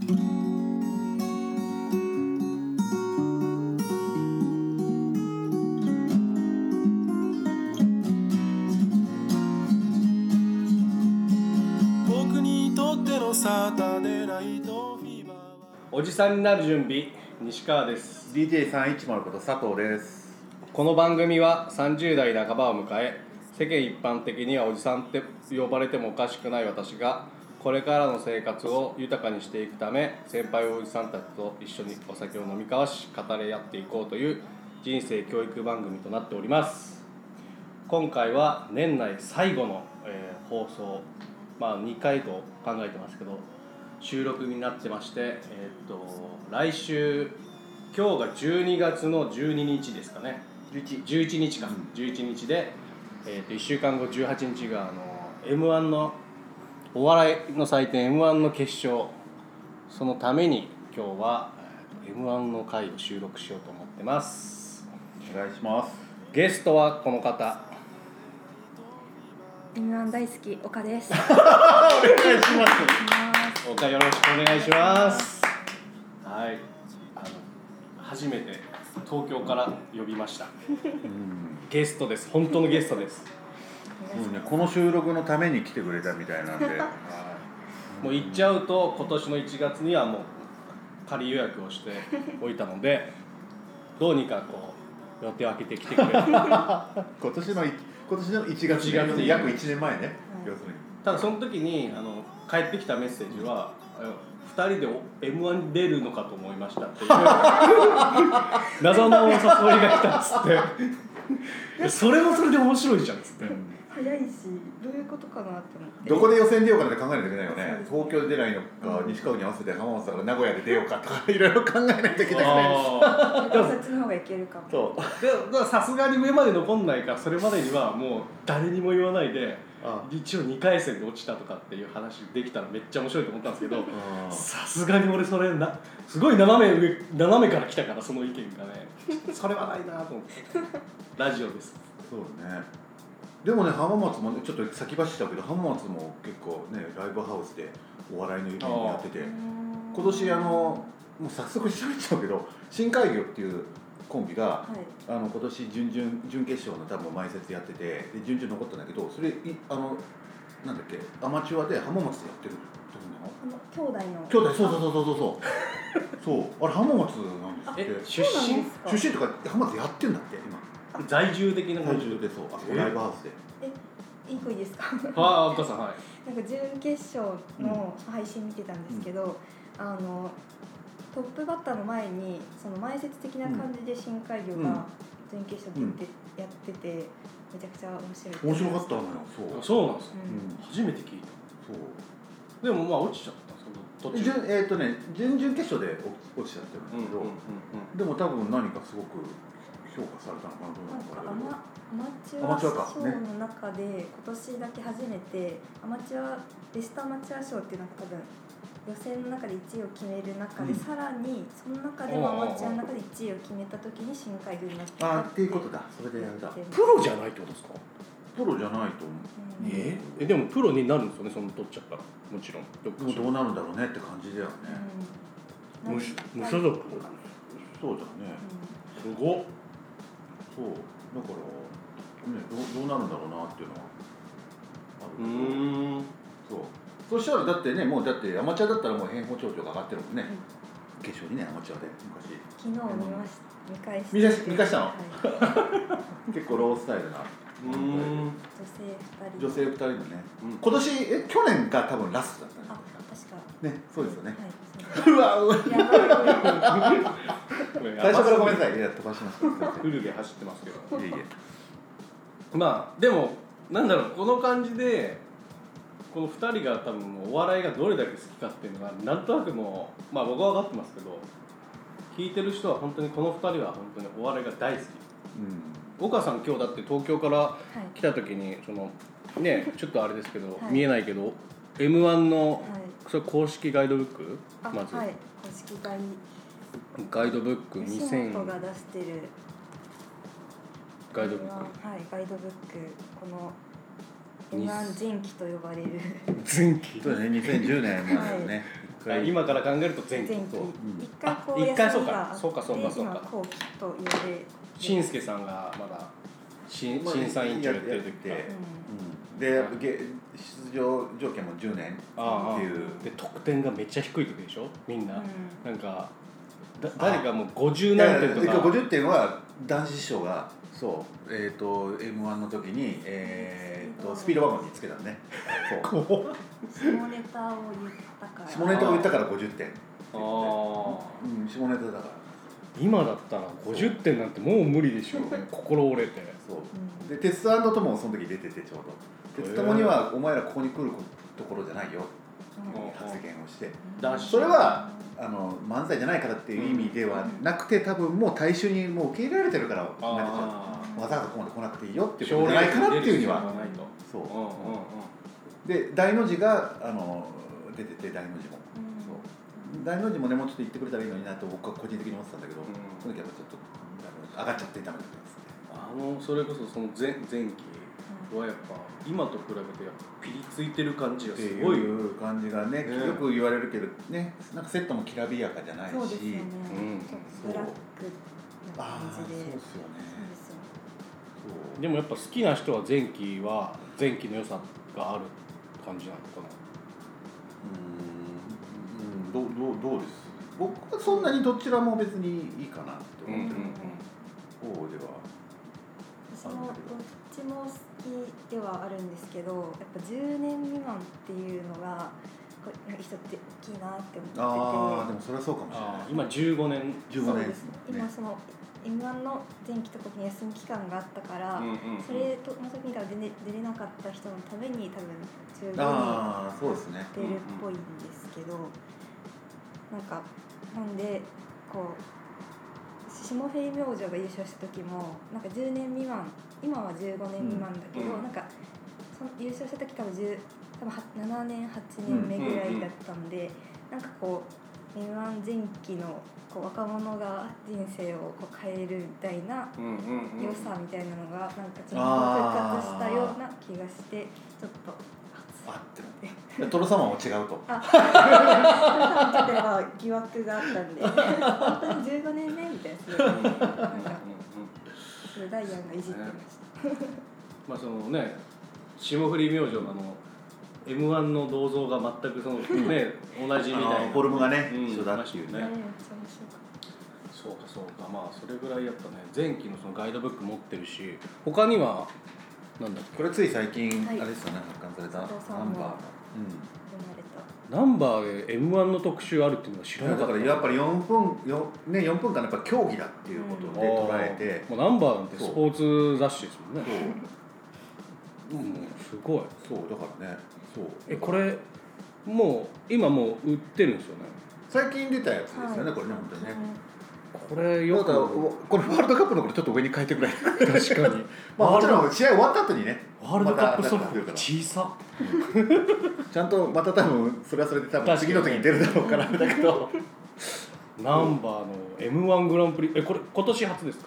おじさんになる準備西川です。DJ310 こと佐藤です。この番組は30代半ばを迎え世間一般的にはおじさんって呼ばれてもおかしくない私がこれからの生活を豊かにしていくため先輩おじさんたちと一緒にお酒を飲み交わし語り合っていこうという人生教育番組となっております。今回は年内最後の、えー放送まあ2回と考えてますけど収録になってまして、えーっと来週今日が12月の12日ですかね。11 11日か、11日で、えー、と1週間後18日があの m 1のお笑いの祭典 m 1の決勝。そのために今日は、えー、m 1の回を収録しようと思ってます。お願いします。ゲストはこの方。M1 大好き岡です。お願いします。岡よろしくお願いします。はい。あの初めて東京から呼びました。ゲストです。本当のゲストですそうねこの収録のために来てくれたみたいなんで。もう行っちゃうと今年の1月にはもう仮予約をして おいたのでどうにかこう予定を空けてきてくれる 今年のい今年の1月1月に約1年前ね、要するに。ただその時にあの帰ってきたメッセージは「あ2人で m 1に出るのかと思いました」っていう。謎のお誘いが来たっつって。それもそれで面白いじゃんっつって、早いし、どういうことかなって思って。どこで予選出ようかなんて考えないといけないよね。東京で出ないのか西川に合わせて浜松だから名古屋で出ようかとかいろいろ考えないといけないよねあー。でもそっちの方がいけるかも。さすがに上まで残んないからそれまでにはもう誰にも言わないであ一応2回戦で落ちたとかっていう話できたらめっちゃ面白いと思ったんですけどあさすがに俺それなすごい斜め上斜めから来たからその意見がね。それはないなと思って。ラジオです。そうねでもね浜松もねちょっと先走ったけど浜松も結構ねライブハウスでお笑いのイベントやってて今年あのもう早速喋っちゃうけど深海魚っていうコンビがはい。あの今年準々準決勝の多分前説やっててで準々残ったんだけどそれいあのなんだっけアマチュアで浜松でやってるとこなの？あの兄弟の。兄弟そうそうそうそうそう。そう。そうあれ浜松なんですって。え出身？出身とか浜松やってんだって今在住的な体重でそうあそこライブハウスで。いい子いいですか？ああお母さんはい。なんか準決勝の配信見てたんですけど、あのトップバッターの前にその前説的な感じで深海魚が準決勝でやって,、やっててめちゃくちゃ面白い。面白かったのよそう。そうなんですか？うん。初めて聞いそう。たでもまあ落ちちゃったんですけど途中準えっ、とね準々決勝で落ちちゃってるんだけど、うんうんうん。でも多分何かすごく評価されたのかなと思なんかうんだアマアマチュアマチュアア賞の中で今年だけ初めてアマチュアベストアマチュア賞っていうなんか多分予選の中で1位を決める中で、うん。さらにその中でもアマチュアの中で1位を決めた時に深海魚になってあーっていうことだそれでやるだ言ってプロじゃないってことですか？プロじゃないと思う。ん。ええでもプロになるんですよねその取っちゃった。らもちろん。うでもどうなるんだろうねって感じだよね、うん。無無所属そうだね。すごっそう。だからねどうどうなるんだろうなっていうのはあうるけど。ーん。そう。そしたらだってねもうだってアマチュアだったらもう変法町長が上がってるもんね、決勝にねアマチュアで昔。昨日見ました。見返して見返し見返したの？はい、結構ロースタイルな。女性2人。女性2人のね。うん。今年え去年が多分ラストだったあ確かねねそうですよね、はいうわ 最初からごめんなさい。いや飛ばしましフルで走ってますけど。いえいえ。まあでもなんだろうこの感じでこの2人が多分もうお笑いがどれだけ好きかっていうのがなんとなくもうまあ僕は分かってますけど聞いてる人は本当にこの2人は本当にお笑いが大好き。うん。岡さん今日だって東京からはい。来た時にそのねちょっとあれですけど、はい。見えないけど m 1のはいそれ公式ガイドブック？あまず、はい。公式ガイガイドブック吉2000本が出してる。ガイドブック。はいガイドブック。このに M1 前期と呼ばれる。前期。そうだね。2010年までのね、回今から考えると前期前期。そう一回こうあ一回そうか。そうかそうかそうか。今後期と言われしんすけさんがまだ審審査委員長やってる時でげ出場条件も10年ああっていう。で得点がめっちゃ低い時でしょ？みんな、うん。なんかだ誰かもう50いや何点とか。50点は男子師匠がそうえっ、と m 1の時に、えー、とスピードワゴンにつけたのね。そう。下ネタを言ったから。下ネタを言ったから50点ああうん下ネタだから今だったら50点なんてもう無理でしょ心折れて。そう。うん。でテストともその時出ててちょうど。テストもにはお前らここに来るところじゃないよ。う。ん発言をして。だしそれはあの漫才じゃないからっていう意味ではなくて多分もう大衆にもう受け入れられてるからわざわざここまで来なくていいよっていうことじゃないかなっていうには。ないと。そう。うんうんうん。で大の字があの出てて大の字も大の字もねもうちょっと言ってくれたらいいのになと僕は個人的に思ってたんだけど、うん。その時はちょっと上がっちゃってダメだったんですねあのそれこそその前前期はやっぱ今と比べてやっぱピリついてる感じがってすごい。いう感じがねね。よく言われるけどねなんかセットもきらびやかじゃないし。そうですよね、うん。ブラックな感じで。ですよねそうですよそう。でもやっぱ好きな人は前期は前期の良さがある感じなのかな。うんどうどうどうです？僕はそんなにどちらも別にいいかなって思ってる方では。私もどっちも好きではあるんですけどやっぱ10年未満っていうのがこう人って大きいなって思ああってて。でもそれはそうかもしれない。今15年。15年。そうですね。今その m 1の前期とかに休み期間があったから、うんうんうん。それとの時から出れ出れなかった人のために多分15人ああそうですね。出るっぽいんですけど、なんかなんでこう霜降り明星が優勝した時もなんか10年未満今は15年未満だけど、うんなんかその優勝した時多分10多分は7年8年目ぐらいだったんで、なんかこう m 1前期のこう若者が人生をこう変えるみたいなうんうんうん。良さみたいなのがなんかちょっと復活したような気がしてちょっと。あって。でトロサマンは違うと。あ、ちょっとやっぱ疑惑があったんで、本当に15年目みたいな。すごい、なんかすごいダイアンがいじってました。まあそのね霜降り明星のあの m 1の銅像が全くそのね同じみたいな。フォルムがねうん。一緒だっていうね。そうかそうか。まあそれぐらいやっぱね前期のそのガイドブック持ってるし他にはなんだっけ？これつい最近、はい。あれですよね発刊された。ナンバー。た。生まれた。ナンバーで m 1の特集あるっていうのは知うん、らなかった。だからやっぱり4分よ、ね、4分間やっぱ競技だっていうことで捉えて、もうナンバーなんてスポーツ雑誌ですもんね。そう、うん、すごい。そうだからね。そう。えこれもう今もう売ってるんですよね？最近出たやつですよね、はい。これね本当にね、これよく。これワールドカップの頃ちょっと上に変えてくれ 確かに。まあもちろん試合終わった後にねワールドカップソフト小さ。ちゃんとまた多分それはそれで多分次の時に出るだろうからだけど。ナンバーの m 1グランプリえこれ今年初ですか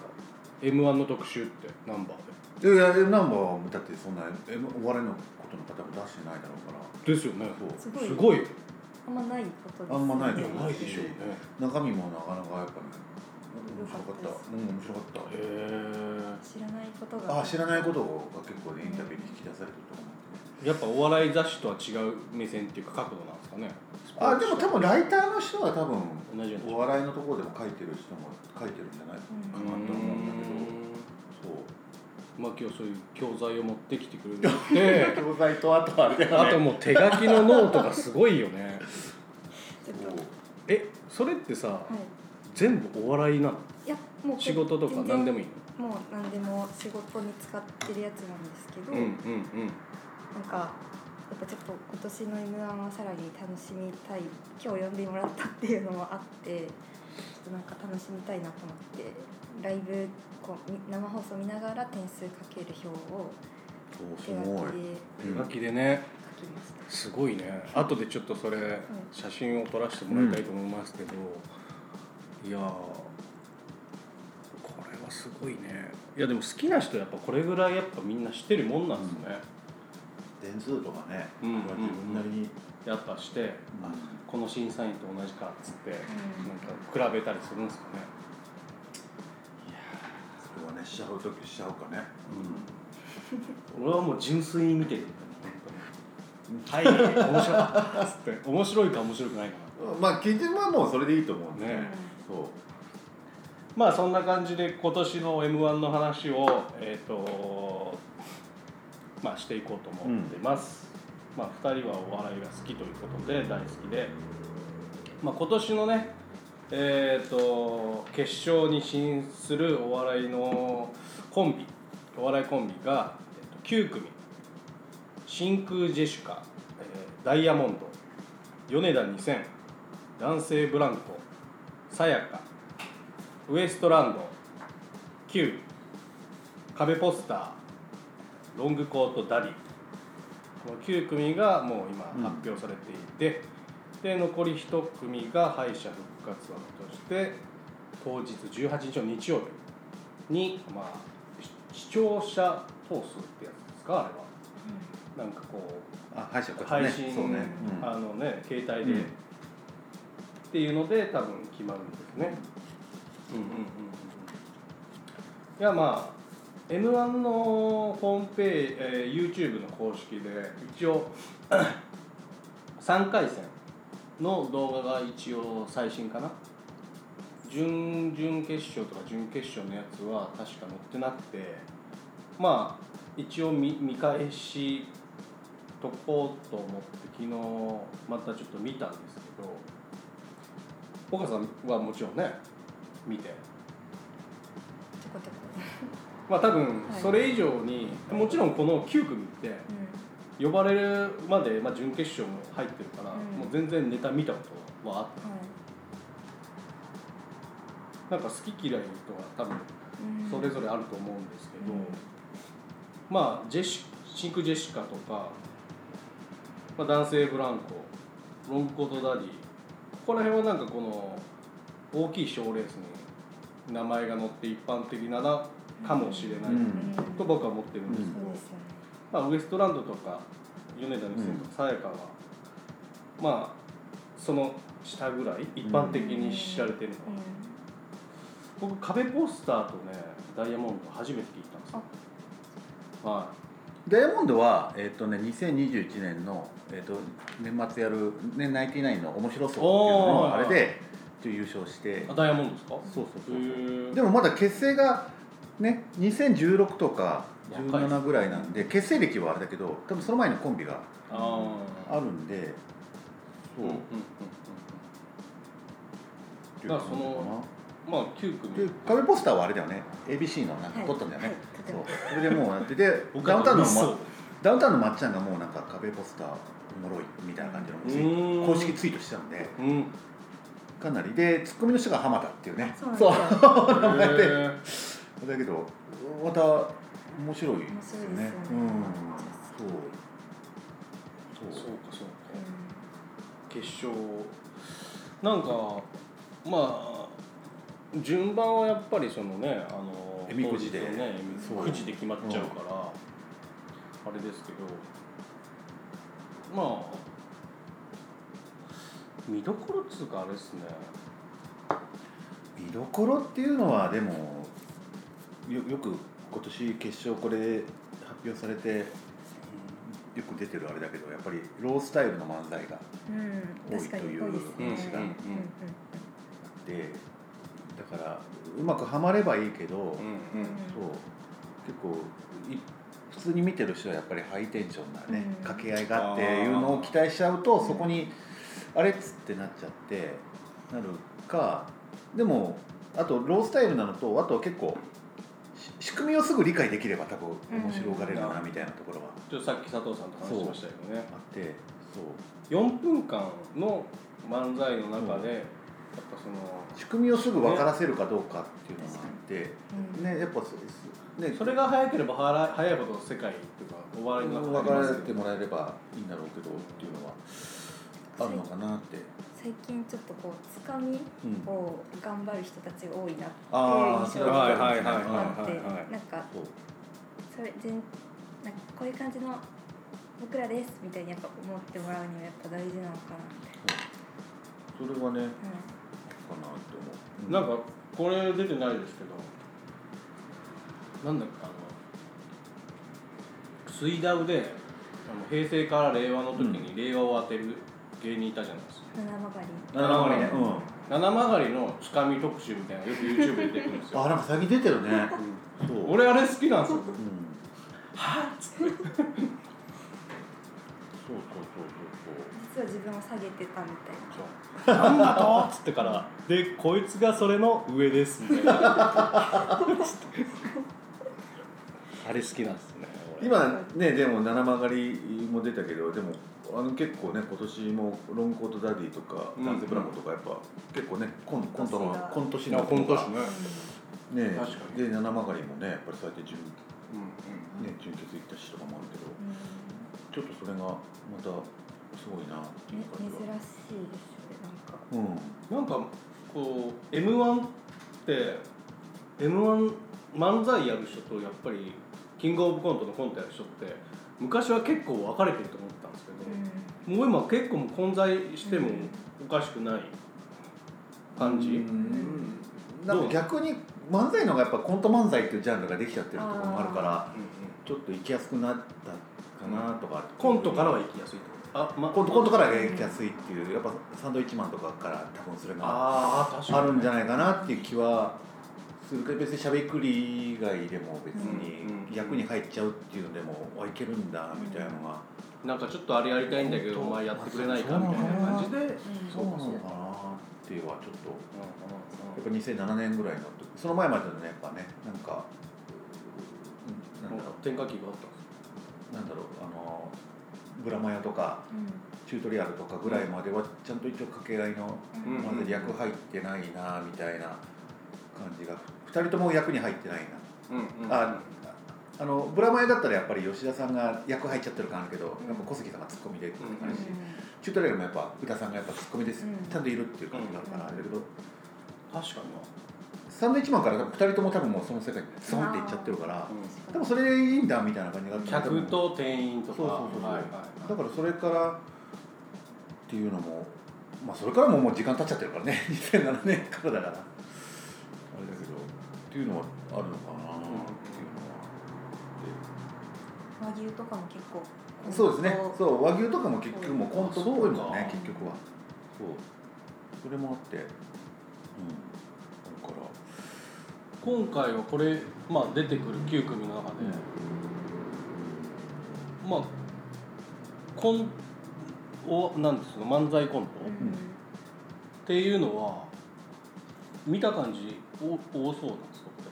？m 1の特集ってナンバーで。いやいやナンバーはだってそんなえお笑いのことの方も出してないだろうから。ですよね。そう。すごい。すごい。あんまないことです、あんまないといや思うないでしょうね。中身もなかなかやっぱね面白かった。うん面白かった。へえ知らないことが。あ知らないことが結構ねインタビューに引き出されてると思うやっぱお笑い雑誌とは違う目線っていうか角度なんですかね。あでも多分ライターの人は多分同じような。お笑いのところでも書いてる人も書いてるんじゃないかなと思うんだけど。そう。まあ今日そういう教材を持ってきてくれるって。教材とあとあれだよね。あともう手書きのノートがすごいよね。えそれってさはい。全部お笑いなの？いやもう仕事とか何でもいいの？もう何でも仕事に使ってるやつなんですけど、うんうんなんかやっぱちょっと今年の m 1はさらに楽しみたい今日呼んでもらったっていうのもあってちょっとなんか楽しみたいなと思ってライブこうみ生放送見ながら点数かける表を手書きで手書きでね。書きました。すごいね。後でちょっとそれ写真を撮らせてもらいたいと思いますけど、いやー。これはすごいね。いやでも好きな人やっぱこれぐらいやっぱみんな知ってるもんなんですね、点数とかね、うん自分なりに。やっぱしてあこの審査員と同じかっつって、ん。なんか比べたりするんですかね。それはねしちゃう時しちゃうかね。俺はもう純粋に見てるはい。面白かったっつって。面白いか面白くないか。まあ基準はもうそれでいいと思うんで。すねそう。まあそんな感じで今年の m 1の話をえっ、とまあしていこうと思ってます、まあ2人はお笑いが好きということで大好きで。まあ今年のねえっ、と決勝に進出するお笑いのコンビお笑いコンビが、えー、と9組。真空ジェシカ、えーダイヤモンド米田2000男性ブランコさやかウエストランド Q 壁ポスターロングコートダディ。この9組がもう今うん。発表されていて、で残り1組が敗者復活枠として当日18日の日曜日に、まあ、し視聴者投数ってやつですかあれは。なんかこうあ敗者復活配信、そうね、うん。あのね携帯で、うんっていうので多分決まるんですね。うんうんうんうんいやまあ m 1のホームページ、えー YouTube の公式で一応 3回戦の動画が一応最新かな準々決勝とか準決勝のやつは確か載ってなくてまあ一応見見返しとこうと思って昨日またちょっと見たんですけど岡さんはもちろんね見て。まあ多分はいそれ以上に、もちろんこの9組ってうん。呼ばれるまで、まあ、準決勝も入ってるから、うん。もう全然ネタ見たことはあっはい。たなんか好き嫌いとは多分うん。それぞれあると思うんですけど、うん。まあジェシシンクジェシカとか、まあ、男性ブランコロングコートダディここら辺はなんかこの大きい賞レースに名前が載って一般的ななかもしれない、うん。と僕は思ってるんですけど、まあ、ウエストランドとか米田の線とかさやかは、まあその下ぐらい一般的に知られてるのは、僕壁ポスターとねダイヤモンド初めて聞いたんですよ。はダイヤモンドは、えっとね、2021年の、えっと年末やる、ね、ナインティナインの面白そうっていうののあれで優勝して。ダイヤモンドですか？そうそうそうでもまだ結成がね2016とか若いです17ぐらいなんで結成歴はあれだけど多分その前にコンビがあるんでそう、うんうんうんっていう感じかな。うんまあ9組。で壁ポスターはあれだよね。ABC のなんかはい撮ったんだよね、はい。撮ってそう。それでもうやってて僕ダウンタウンのまダウンタウンのまっちゃんがもうなんか壁ポスターおもろいみたいな感じの公式ツイートしてたんでうん。かなり。でツッコミの人が浜田っていうね。そう名前で。だけどまた面白いですよね。ね。うん。そう。そう。そうかそうか。う決勝。なんかまあ順番はやっぱりそのねあのえみくじで。ねそう。くじで決まっちゃうから、あれですけど。まあ見どころっつうかあれですね。見どころっていうのはでもよよく今年決勝これ発表されてよく出てるあれだけどやっぱりロースタイルの漫才が多いですね。うん話がうんうんあってだからうまくはまればいいけど、うんうん。そう。結構い普通に見てる人はやっぱりハイテンションなね、うん。掛け合いがっていうのを期待しちゃうとそこにあれっつってなっちゃってなるかでもあとロースタイルなのとあと結構し仕組みをすぐ理解できれば多分面白がれるなみたいなところは。ちょっとさっき佐藤さんと話しましたけどね。あってそう。4分間の漫才の中で、ぱその仕組みをすぐ分からせるかどうかっていうのがあって、うん。ねやっぱそね。それが早ければ早い早いほど世界っていうかお笑いの中分からせてもらえればいいんだろうけどっていうのはあるのかなって。最近ちょっとこうつかみうんを頑張る人たちが多いなっていう印象がはいはいはいはいあってなんかそうそれ全なんかこういう感じの僕らですみたいにやっぱ思ってもらうにはやっぱ大事なのかなみたいそれはねな、かなって思う。なんかこれ出てないですけど。なんだっけあの水ダウであの平成から令和の時に令和を当てる芸人いたじゃないですか、うん、七曲り七割ねうん。七曲りのつかみ特集みたいなのよく YouTube で出てくるんですよ。あなんか最近出てるね。そう。俺あれ好きなんですよ。うん。はっつって。そうそうそう実は自分を下げてたみたいな。なんだと？っつってからでこいつがそれの上ですみたいな。あれ好きなんですね俺。今ねでも七曲りも出たけどでもあの結構ね今年もロングコートダディとかうん男性ブランコとかやっぱ結構ねコンコントのコント師の本当ですね。ね確かに。で七曲りもねやっぱりそうやって準,、うんね、準決行った人とかもあるけどうん。ちょっとそれがまたすごいなっていうね珍感しいですよねなんか。うん。なんかこう m 1って m 1漫才やる人とやっぱりキングオブコントのコントやる人って昔は結構分かれてると思ってたんですけど、もう今結構混在してもおかしくない感じ、うん。なんか逆に漫才の方がやっぱコント漫才っていうジャンルができちゃってるところもあるからちょっと行きやすくなったかなとか、コントからは行きやすいとあ、ま、コントコントからが行きやすいっていうやっぱサンドイッチマンとかから多分それがあるんじゃないかなっていう気はするけど別にしゃべくり以外でも別に役に入っちゃうっていうのでもあいけるんだみたいなのが。なんかちょっとあれやりたいんだけどお前やってくれないかみたいな感じで。うんそうなのかな。っていうのはちょっと。やっぱ2007年ぐらいの時その前までのねやっぱねなんかうんなんだろう。転換期があったなんだろうあのブラマヨとかうん。チュートリアルとかぐらいまではちゃんと一応掛け合いのまだ役入ってないなみたいな感じが2人とも役に入ってないな。うんうんああのブラマヨだったらやっぱり吉田さんが役入っちゃってる感あるけど、んやっぱ小杉さんがツッコミでっていう感じ、うチュートリアルもやっぱ宇田さんがやっぱツッコミです、うん。ちゃんといるっていう感じがあるから、うんあれだけど。確かにサンドイッチマンから多分2人とも多分もうその世界にスンっていっちゃってるからな、多分それでいいんだみたいな感じがあって客と店員とかそうそうそうそうはい。はいはいだからそれからっていうのもまあそれからももう時間経っちゃってるからね。2007年からだから。あれだけどっていうのはあるのかなっていうのは。和牛とかも結構でそうですね。そう和牛とかも結局もうコントっぽいもね結局は。そう。それもあって。うん今回はこれ、まあ、出てくる9組の中で、まあコンおなんですか漫才コント、うん。っていうのは見た感じお多そうなんですかこ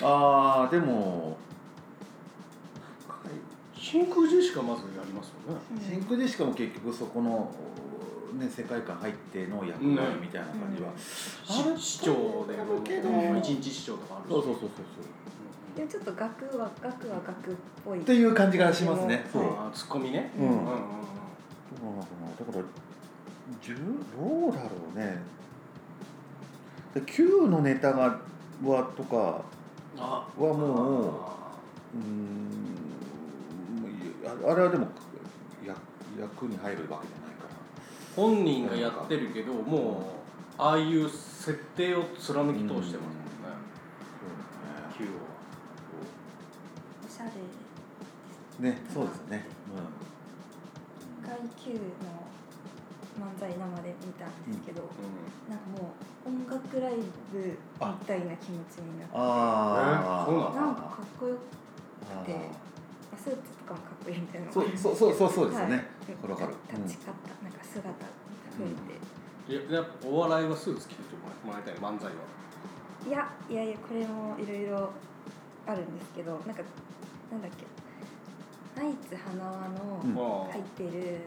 れ？ああでも真空ジェシカまずやりますよね。真空ジェシカも結局そこの、ね、世界観入っての役割みたいな感じは、し市長でもけど一日市長とかあるし。そうそうそうそうでもちょっと額は額は額っぽい。っていう感じがしますね。そう、ツッコミね。うん。うんうんうん。だから十どうだろうね。で Q のネタがはとかあはもううー。んああれはでも役役に入るわけじゃない本人がやってるけどもうああいう設定を貫き通してますもんね、そうね Q おしゃれね。そうですね。一回 Q の漫才生で見たんですけど、は、なんかもう音楽ライブみたいな気持ちになって。ああなんかかっこよくあてスーツとかっこいいみたいなーそうそうそうそうそうですよね、はい。かる立ち方、なんか姿が増えて、いややっぱお笑いはスーツ着てもらいたい漫才は。いやいやいやこれもいろいろあるんですけどなんかなんだっけ。ナイツ花輪の書いてる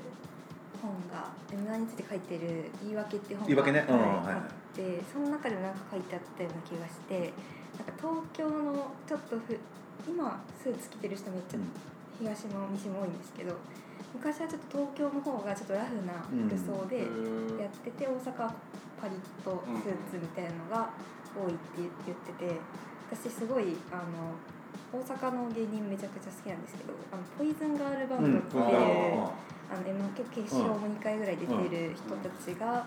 本が M−1 について書いてる「言い訳」っていう本言い訳ね。うんはいはい。あってその中でもなんか書いてあったような気がしてなんか東京のちょっとふ今スーツ着てる人めっちゃ東も西も多いんですけど昔はちょっと東京の方がちょっとラフな服装でやってて大阪はパリッとスーツみたいなのが多いって言ってて私すごいあの大阪の芸人めちゃくちゃ好きなんですけどあのポイズンガールバンドっていう、うん。あの M 結構決勝も2回ぐらい出てる人たちが、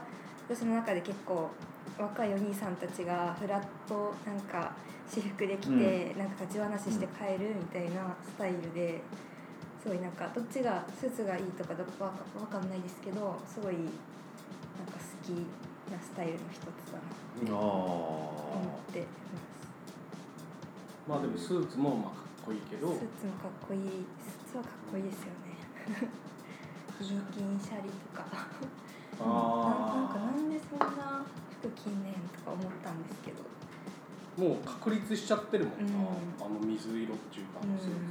その中で結構若いお兄さんたちがフラッとなんか私服で来て、なんか立ち話して帰るみたいなスタイルですごいなんかどっちがスーツがいいとかどわかわかんないですけどすごいなんか好きなスタイルの一つだなあと思ってます。まあでもスーツもまあかっこいいけど。スーツもかっこいい。スーツはかっこいいですよね。銀銀シャリとか。ななんかあなんでそんな服着んねんとか思ったんですけど。あもう確立しちゃってるもんな、うん。あの水色っていう感じですよね、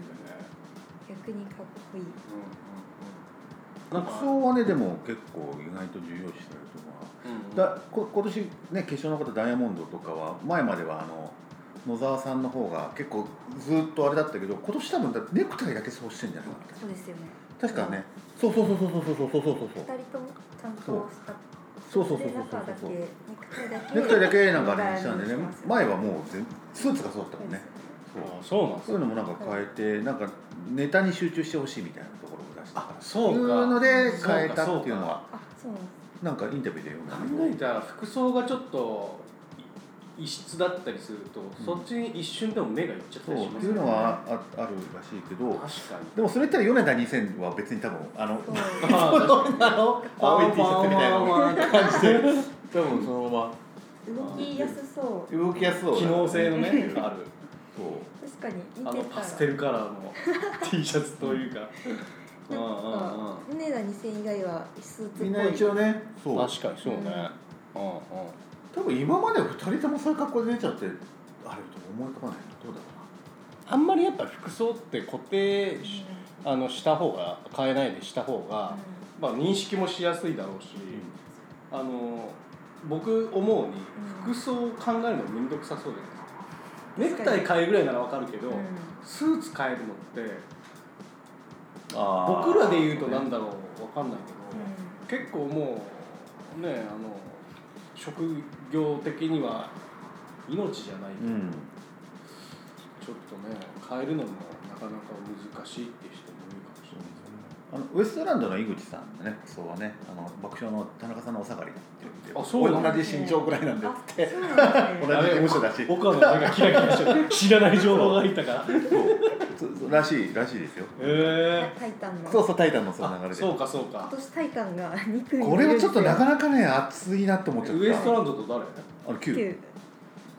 逆にかっこいい。うんうんうん、なんか服装はねでも結構意外と重要視されると思ううんうん。なだこ今年ね決勝の方ダイヤモンドとかは前まではあの野沢さんの方が結構ずっとあれだったけど今年多分だネクタイだけそうしてんじゃないかな。そうですよね。確かね。そうそうそうそうそうそうそうそうそう。二人ともちゃんとした。そう。そうそうそうそうネクタイだけネクタイだけなんかあれにしたんでね。前はもう全スーツがそうだったもんね。あそう。なんですそういうのもなんか変えてなんかネタに集中してほしいみたいなところを出したから。そうか。いうので変えたっていうのは。あそうなんかインタビューで読んだ考えたら服装がちょっとい異質だったりすると、そっちに一瞬でも目がいっちゃったそうりしますっていうのはああるらしいけど。確かに。でもそれ言ったら米田2000は別に多分あのそう。ああの？青い T シャツみたいな感じで多分そのま動きやすそう。ま動きやすそうだ機能性のねある。そう。確かに見あのてたら。パステルカラーの T シャツというか。うんうんうん。なんか胸が2000以外はスーツっぽいみん。な一応ねそう。確かにそうね。うん。うん多分今まで2人ともそういう格好で出ちゃってあれと思い浮かばない。などうだろあんまりやっぱ服装って固定しあのした方が変えないでした方が、まあ、認識もしやすいだろうし、あの僕思うに服装を考えるの面倒くさそうじゃないですかネクタイ変えるぐらいならわかるけど、うん。スーツ変えるのって僕らで言うとなんだろうわかんないけど、う結構もうねあの職業的には命じゃない、うん。ちょっとね変えるのもなかなか難しいっていうあのウエストランドの井口さんのね服装はねあの爆笑の田中さんのお下がりって言ってあそうなの同じ身長ぐらいなんでっあつって同じ事務所だし。岡野目がキラキラしてる。知らない情報が入ったから。へそうそうらしいらしいですよ。えタイタンの。そうそうタイタンのその流れで。そうかそう今か年タイタンが2組これはちょっとなかななかね熱いなって思っちゃった。ウエストランドと誰？あの9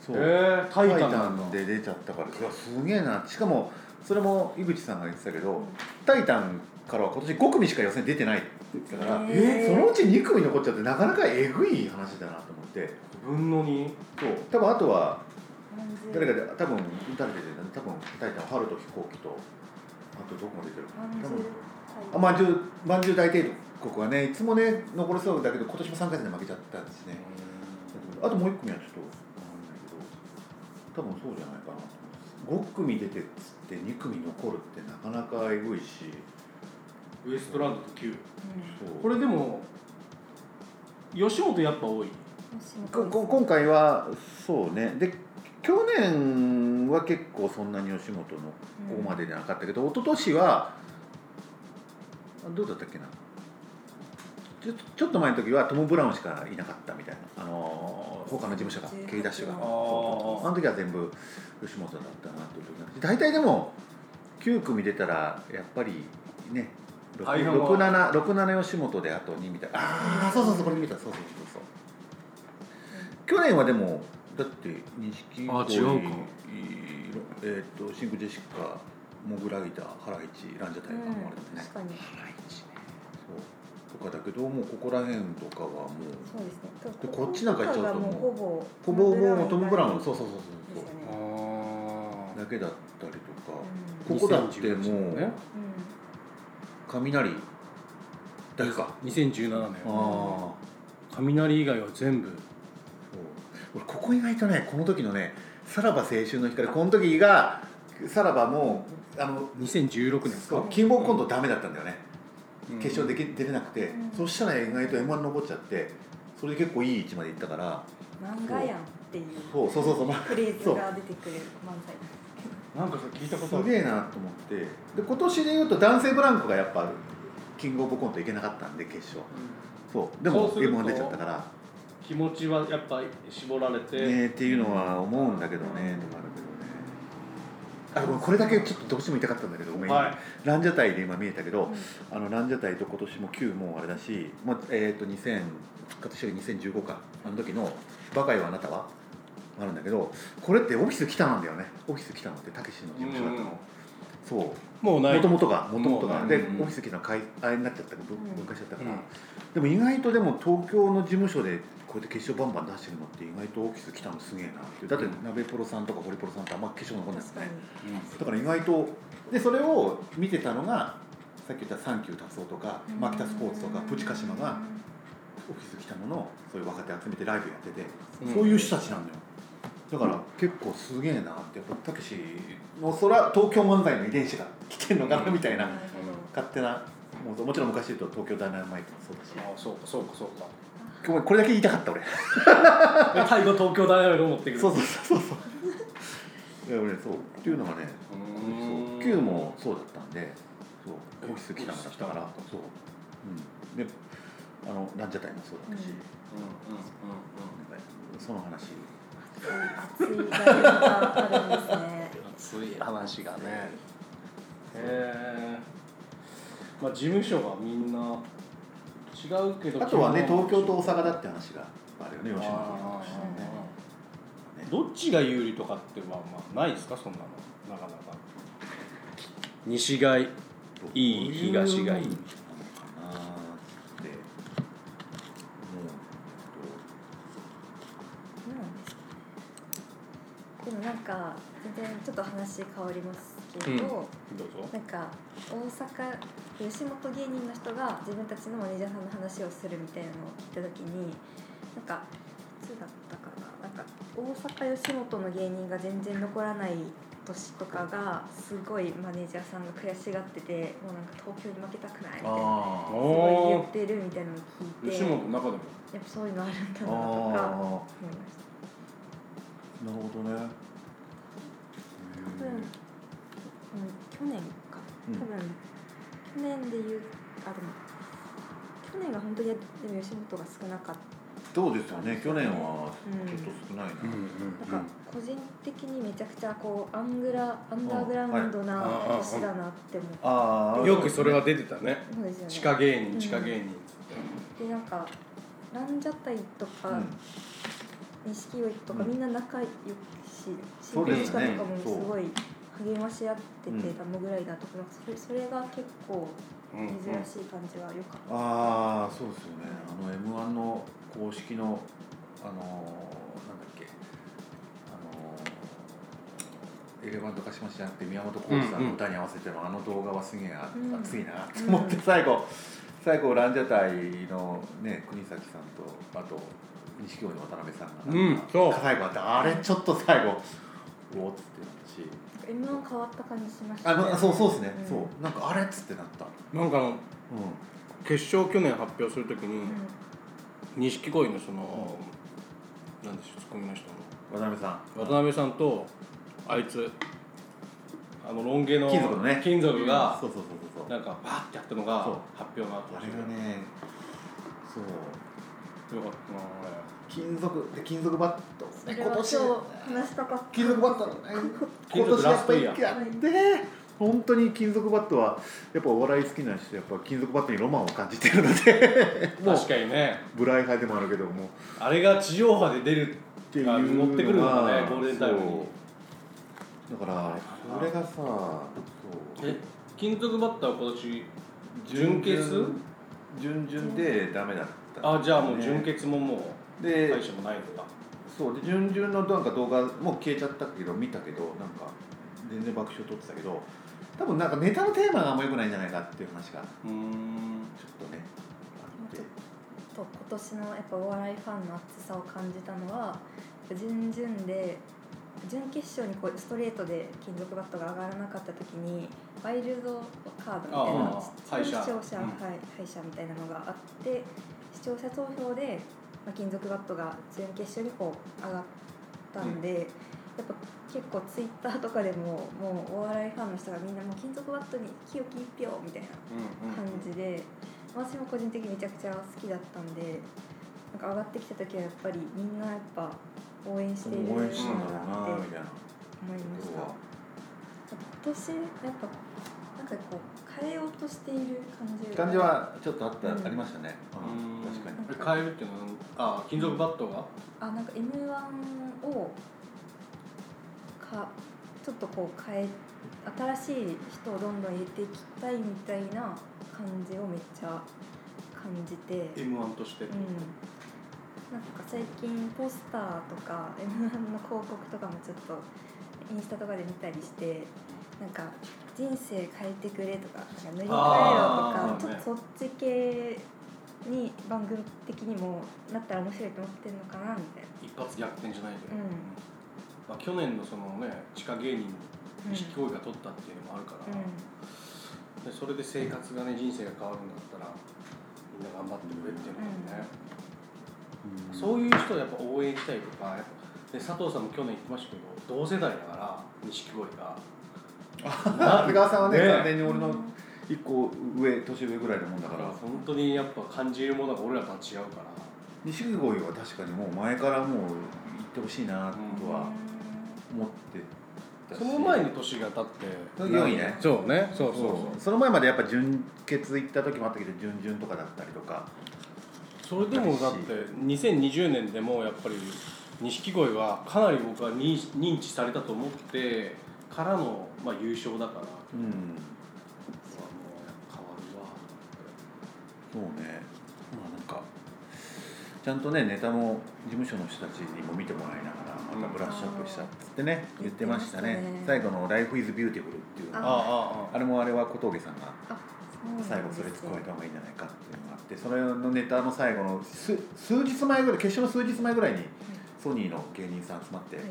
そう。えタタイタンで出ちゃったから。いやすげえな。しかもそれも井口さんが言ってたけど、タイタンからは今年5組しか予選出てないって言ってたから、そのうち2組残っちゃってなかなかえぐい話だなと思って。5分の2そう。多分あとは誰かでで多分誰で出てる多分タイタン春と飛行機とあとどこも出てる多分あまんじゅうまんじゅう大帝国はねいつもね残りそうだけど今年も3回戦で負けちゃったんですね。あともう1組はちょっとわかんないけど多分そうじゃないかなと思います。5組出てっつって2組残るってなかなかえぐいしウエストランドと9そうこれでも吉本やっぱ多い。ここ今回はそうね。で去年は結構そんなに吉本のここまでじゃなかったけど、一昨年はあどうだったっけな？ちょちょっと前の時はトム・ブラウンしかいなかったみたいな、あのー他の事務所が K ダッシュが。あの時は全部吉本だったなっていう時大体でも9組出たらやっぱりね大半は67吉本であと2みたいな。ああそうそうそうこれ見たそうそうそうそう。去年はでもだって錦あ鯉違うか。えっ、とシンク・ジェシカモグラギターハライチランジャタイがもあるんでね、確かに。そう。とかだけどもうここら辺とかはもう。そうですね。でこっちなんか行っちゃうともうほぼほぼもうトム・ブラウンそうそうそうそうですよね。あだけだったりとか、うん。ここだってもうね雷だけか。2017年。ああ。雷以外は全部。俺ここ意外とねこの時のねさらば青春の光この時がさらばもうあの2016年ですか。キングオブコントダメだったんだよね、うん。決勝でき出れなくて、うん。そしたら意外と m 1残っちゃってそれで結構いい位置まで行ったから。漫画やんっていうそう。そうそうそう。まあフレーズが出てくる漫才なんか聞いたことすげえなと思って。で今年でいうと男性ブランコがやっぱキングオブコントいけなかったんで決勝。そう。でもそうすると m 1出ちゃったから。気持ちはやっぱ絞られて、ねっていうのは思うんだけどね。とかあるけど。ねあこれだけちょっとどうしても言いたかったんだけどごめん、はい。ランジャタイで今見えたけど、あのランジャタイと今年も9もあれだし、まあえー、と2000復活してる2015か。あの時の「バカよあなたは」あるんだけどこれってオフィス北なんだよね。オフィス北のってたけしの事務所だったの、そう。もうない。もともとがもともとが。でオフィス北の会あれになっちゃったからぶうん。昔だったから、うん。でも意外とでも東京の事務所でこうやって決勝バンバン出してるのって意外とオフィス来たのすげえなってだって鍋プロさんとかホリプロさんってあんま決勝残んないですね。にだから意外とでそれを見てたのがさっき言ったサンキュー達夫とかマキタスポーツとかプチカシマがオフィス来たののそういう若手集めてライブやってて、うん。そういう人たちなんだよだから結構すげえなってやっぱたけしのそら東京漫才の遺伝子が来てんのかなみたいななる勝手なもうもちろん昔言うと東京ダイナマイトもそうだし。あそうかそうかそうか。ごめんこれだけ言いたかった俺。で最後東京ダイナマイトを持ってくる。そうそうそうそういや俺そうっていうのがねうーん。そう Q もそうだったんでそうオフィス来たのだったからそう、うん、であのランジャタイもそうだったし、うんうんその話熱いライブがあるんですね熱い話がね。へえまあ事務所がみんな違うけどあとはね東京と大阪だって話があるよね吉本あね。ーどっちが有利とかってはまあないですかそんなの。なかなか。西がいいい東がいいか全然ちょっと話変わりますけど、うん。どうぞ。なんか大阪吉本芸人の人が自分たちのマネージャーさんの話をするみたいなのを聞いた時になんかいつだったかな。なんか大阪吉本の芸人が全然残らない年とかがすごいマネージャーさんが悔しがっててもうなんか東京に負けたくないみたいなあすごい言ってるみたいなのを聞いて吉本の中でも。やっぱそういうのあるんだーなとかあ思いました。ー。なるほどね多分、うん、去年か。うん。多分、去年で言うあでも去年が本当にでも吉本が少なかった。そうですよね。去年はうん。ちょっと少ないな、なんか個人的にめちゃくちゃこうアングラアンダーグラウンドなはい。年だなって思って。ああよくそれは出てたね。そうですよね。地下芸うん。人地下芸人っつって。でなんかランジャタイとかうん錦鯉とかみん。な仲良しそうですね新とかもすごい励まし合ってうん。てたのぐらいだとかそれそれが結構珍しい感じはよかった。ああそうですよねあの m 1の公式のあのーなん。だっけあのーエレファントカシマシじゃなくて宮本浩次さん。の歌に合わせてのあの動画はすげえ熱いなと思って最後最後ランジャタイのね国崎さん。とあと錦鯉の渡辺さんがなんかうんそう。最後あってあれちょっと最後おおっつってなったし。M1 変わった感じしましたあのそうそうですね、ん。そう。なんかあれっつってなった。なんかあのう決勝去年発表するときにうん。錦鯉のそのなんでしょうツッコミの人の。ん渡辺さん。渡辺さんとあいつあのロン毛の金属のね。金属がそうそうそうそうそう。なんかバーってやったのがそう。発表の後あれがねそう。よかったなあ金属で金属バット。それは今日話したかった。金属バット金属ラストイヤーやって。本当に金属バットはやっぱお笑い好きな人やっぱ金属バットにロマンを感じてるので。確かにね。無頼派でもあるけども。あれが地上波で出るっていうあ乗ってくるのがねがゴールデンタイムに。だからこれがさそう。え？金属バッターは今年準決準々でダメだった。あじゃあもう準決ももうで大してもないのか。そうで準々のなんか動画もう消えちゃったけど見たけどなんか全然爆笑取ってたけど多分なんかネタのテーマがあんま良くないんじゃないかっていう話がうーん。ちょっとねあって。と今年のやっぱお笑いファンの熱さを感じたのは準々で準決勝にこうストレートで金属バットが上がらなかった時にワイルドカードみたいな視聴者、はい、敗者みたいなのがあって視聴者投票で、まあ、金属バットが準決勝にこう上がったんで、やっぱ結構ツイッターとかでももうお笑いファンの人がみんなもう金属バットに清き一票みたいなうんうん感じで、私も個人的にめちゃくちゃ好きだったんでなんか上がってきた時はやっぱりみんなやっぱ応援している応援してんだなろうなみたいな。思いました。今年やっぱなんかこう変えようとしている感じは感じはちょっとあった、うん。ありましたね、うん。うん。確かに。変えるっていうのはあ金属バットが？あなんか m 1をかちょっとこう変え新しい人をどんどん入れていきたいみたいな感じをめっちゃ感じて、m 1として、うん、なんか最近ポスターとか m 1の広告とかもちょっとインスタとかで見たりしてなんか人生変えてくれとかなんか塗り替えろとかちょっとそっち系に番組的にもなったら面白いと思ってるのかなみたいな。一発逆転じゃないけど、うん。まあ、去年のそのね地下芸人うん錦鯉が取ったっていうのもあるから、うん。でそれで生活がね人生が変わるんだったらみんな頑張ってくれっていうのがね、そういう人をやっぱ応援したいとかやっぱで佐藤さんも去年言ってましたけど同世代だから錦鯉が。長谷川さんはねね。完全に俺の一個上年上ぐらいのもんだだから。本当にやっぱ感じるものが俺らとは違うから。錦鯉は確かにもう前からもう行ってほしいなとは思ってたし。その前に年が経って4位ね。そうね。そうそうそう。その前までやっぱ準決行った時もあったけど準々とかだったりとか。それでもだって2020年でもやっぱり錦鯉はかなり僕は認認知されたと思ってからの、まあ、優勝だから、うんそうね。まあなんかちゃんとねネタも事務所の人たちにも見てもらいながらまたブラッシュアップしたっつってねうん言ってましたね。最後の「Life is Beautiful」っていうあああれもあれは小峠さんが最後それ使われた方がいいんじゃないかっていうのがあってそれのネタの最後の数数日前ぐらい決勝の数日前ぐらいにソニーの芸人さん集まって、はい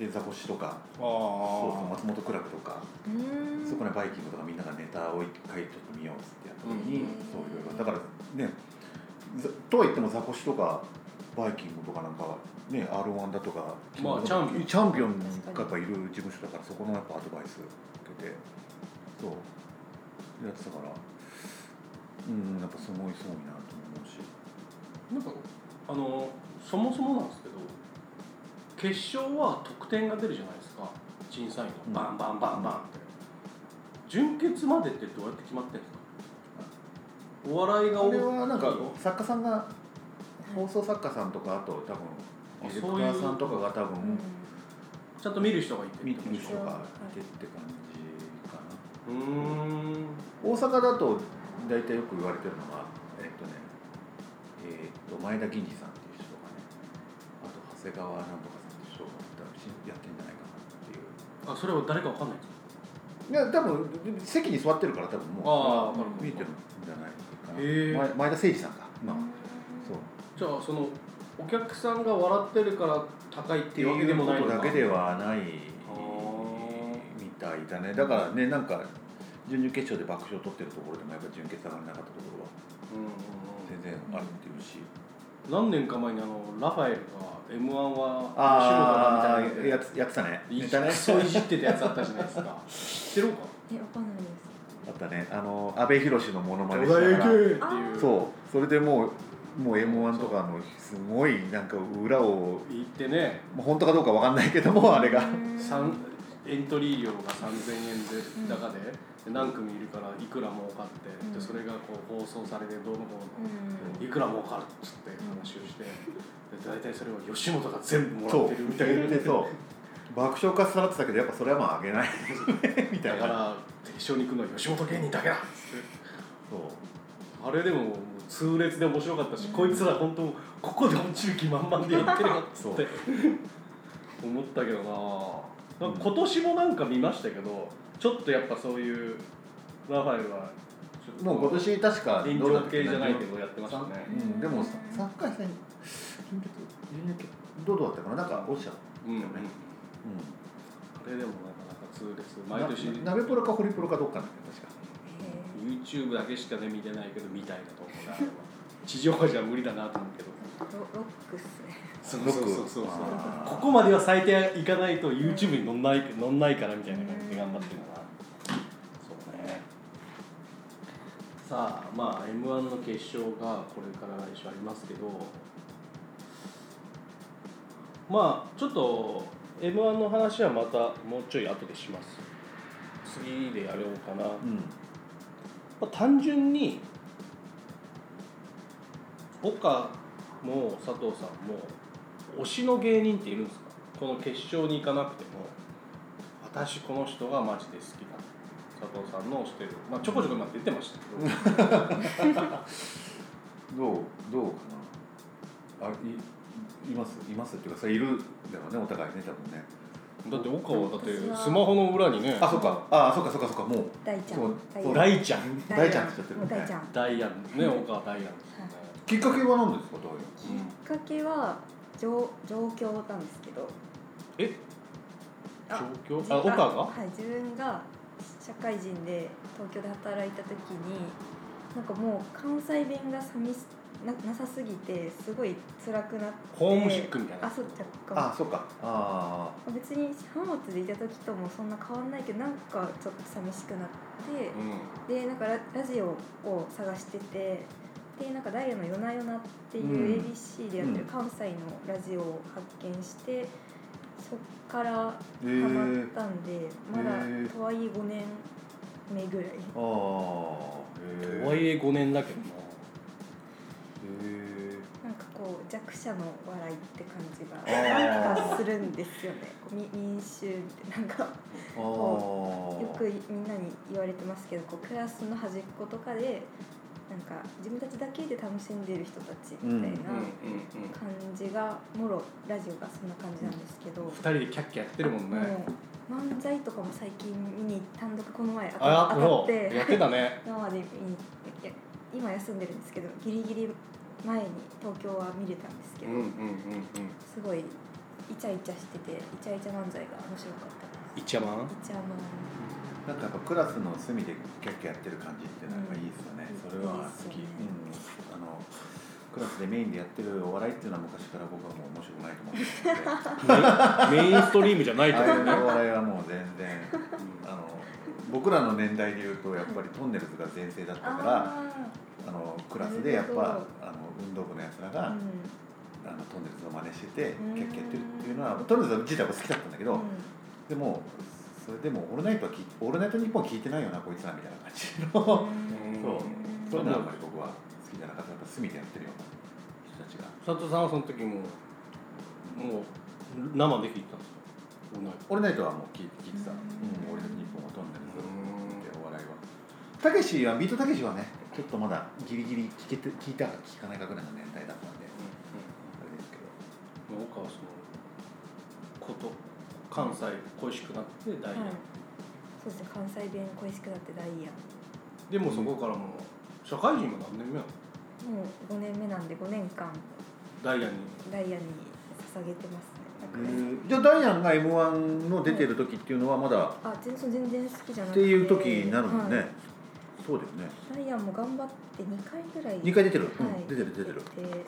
でザコシとかあそうそうあ松本苦楽とかそこでバイキングとかみんながネタを一回ちょっと見ようっつってやった時に、うん。そういろいろ。だからねざとは言ってもザコシとかバイキングとかなんかはね r 1だとか、まあチャンピオン。チャンピオンがやっぱいる事務所だからそこのやっぱアドバイス受けてそう。やってたからうんやっぱすごいすごいなと思うし。なんかあのそもそもなんですけど決勝は得点が出るじゃないですか。審査員うん。のバンバンバンバンって、準決までってどうやって決まってるんですかお笑いがはなんか作家さんが放送作家さんとかあと多分あディレクターさんとかが多分うん。ちゃんと見る人がいて見てるる人がいてって感じかな。うーん。大阪だと大体よく言われてるのがえっとねえっと前田銀次さんっていう人がね。あと長谷川なんとかさんやってんじゃないかなっていう。あそれは誰かわかんないんですか？いや多分席に座ってるから多分もう。ああ分かる見えてるんじゃないかな。へえ前前田誠司さんか今そう。じゃあそのお客さんが笑ってるから高いっていうわけでもないのか。だけではないあーみたいだね。だからねなんか準々決勝で爆笑取ってるところでもやっぱ準決上がらなかったところはうんうん。全然あるっていうし、何年か前にあのラファエルが m 1はああ素人だみたいなやつ。やってたね。いネタねそういじってたやつあったじゃないですか。知ってるか？えわかんないです。あったね。あの阿部寛のモノマネし巨大ながら。系っていう。そう。それでもうもう m 1とかのすごいなんか裏を言ってね。もう本当かどうかわかんないけどもあれが。三エントリー料が3000円で高で,、で何組いるからいくら儲かって、うん。でそれがこう放送されてどうのこうの、うん。いくら儲かるっつって話をして、で大体それを吉本が全部もらってるみたいな。でそう。爆笑かっさらってたけどやっぱそれはまああげない。みたいな。だから決勝に行くのは吉本芸人だけだっつって。そう。あれでも痛烈で面白かったし、こいつら本当ここで落ちる気満々でやってるよっつって思ったけどな今年もなんか見ましたけどちょっとやっぱそういうラファエルはちょっともう今年確か臨場系じゃないけどやってましたね。うん、でもさ3回戦準決準々決どうどうだったかな？なんか落ちちゃったうん。うん、よね、あれでもなかなか痛烈。うん、毎年な鍋プロかホリプロかどっかなんだよ確か。YouTube だけしかね見てないけど見たいなと思うな地上波じゃ無理だなと思うけどロックっすね。そうそうそうそう。ここまでは最低いかないと YouTube に載んない載んないからみたいな感じで頑張ってるのかな。そうね。さあまあ m 1の決勝がこれから来週ありますけどまあちょっと m 1の話はまたもうちょい後でします。次でやろうかな、うん。まあ、単純に岡も佐藤さんも推しの芸人っているんですか？この決勝に行かなくても。私この人がマジで好きだ。佐藤さんの推してる。まあちょこちょこ今出てましたけど。どうどうかな？あいいます？いますっていうかそれいるだろうねお互いね多分ね。だって岡はだってスマホの裏にね。あそっか。あそっかそっかそっかもう。大ちゃん。大ちゃん。大ちゃんって言っちゃってる大ちゃん。ダイアン。ね岡はダイアンですよね、きっかけは何ですかどういう？きっかけは状状況なんですけど。え？あ状況自あ岡が？はい自分が社会人で東京で働いた時になんかもう関西弁が寂しななさすぎてすごい辛くなってホームシックみたいな？あそうあそっか。あ別に浜松でいた時ともそんな変わんないけどなんかちょっと寂しくなってうん。でなんかララジオを探しててでなんかダイヤの「夜な夜な」っていう ABC でやってる関西のラジオを発見してそっからハマったんでまだとはいえ5年目ぐらい。ああとはいえ5年だけどな。へなんかこう弱者の笑いって感じがなんかするんですよね。こうみ民衆ってなんか。ああよくみんなに言われてますけどこうクラスの端っことかでなんか自分たちだけで楽しんでる人たちみたいなうん。うんうん感じがもろラジオがそんな感じなんですけど、2人でキャッキャやってるもんね。漫才とかも最近見に単独この前当あたって。やってたね。生で見にいや今休んでるんですけどギリギリ前に東京は見れたんですけど、うんうんうんうん。すごいイチャイチャしててイチャイチャ漫才が面白かったです。イチャマン？イチャマンなんかやっぱクラスの隅でキャッキャやってる感じってなんかいいですよね、うん。それは好き、うん。あのクラスでメインでやってるお笑いっていうのは昔から僕はもう面白くないと思ってたので。メインストリームじゃないと思うね。お笑いはもう全然あの僕らの年代でいうとやっぱりトンネルズが全盛だったからああのクラスでやっぱあの運動部のやつらーが、うん。あのトンネルズの真似しててうんキャッキャやってるっていうのはトンネルズ自体は好きだったんだけど、うん。でもそれでも「オールナイトは聞いオールナイトニッポン」聞いてないよなこいつらみたいな感じの。うん。そう。うんそういうのはあんまり僕は好きじゃなかった。やっぱ隅でやってるような人たちが。佐藤さんはその時ももう生で聞いたんですか「オールナイト」はもう聞い聞いてた「ううん。ん、オールナイトニッポン」はトンネルズうんでお笑いは。たけしはビートたけしはねちょっとまだギリギリ聞けて聞いたか聞かないかぐらいの年代だったんであれですけど。岡はそのこと関西恋しくなってダイヤ、はい。そうですね関西弁恋しくなってダイヤでもそこからもう社会人は何年目なの？もう5年目なんで5年間。ダイヤに。ダイヤに捧げてますね。じゃあダイアンが m 1の出てる時っていうのはまだあ全然全然好きじゃなくっていう時になるもんね、はい。そうだよね。ダイヤも頑張って2回ぐらい。2回出てる、うん。はい出てる出てる。出て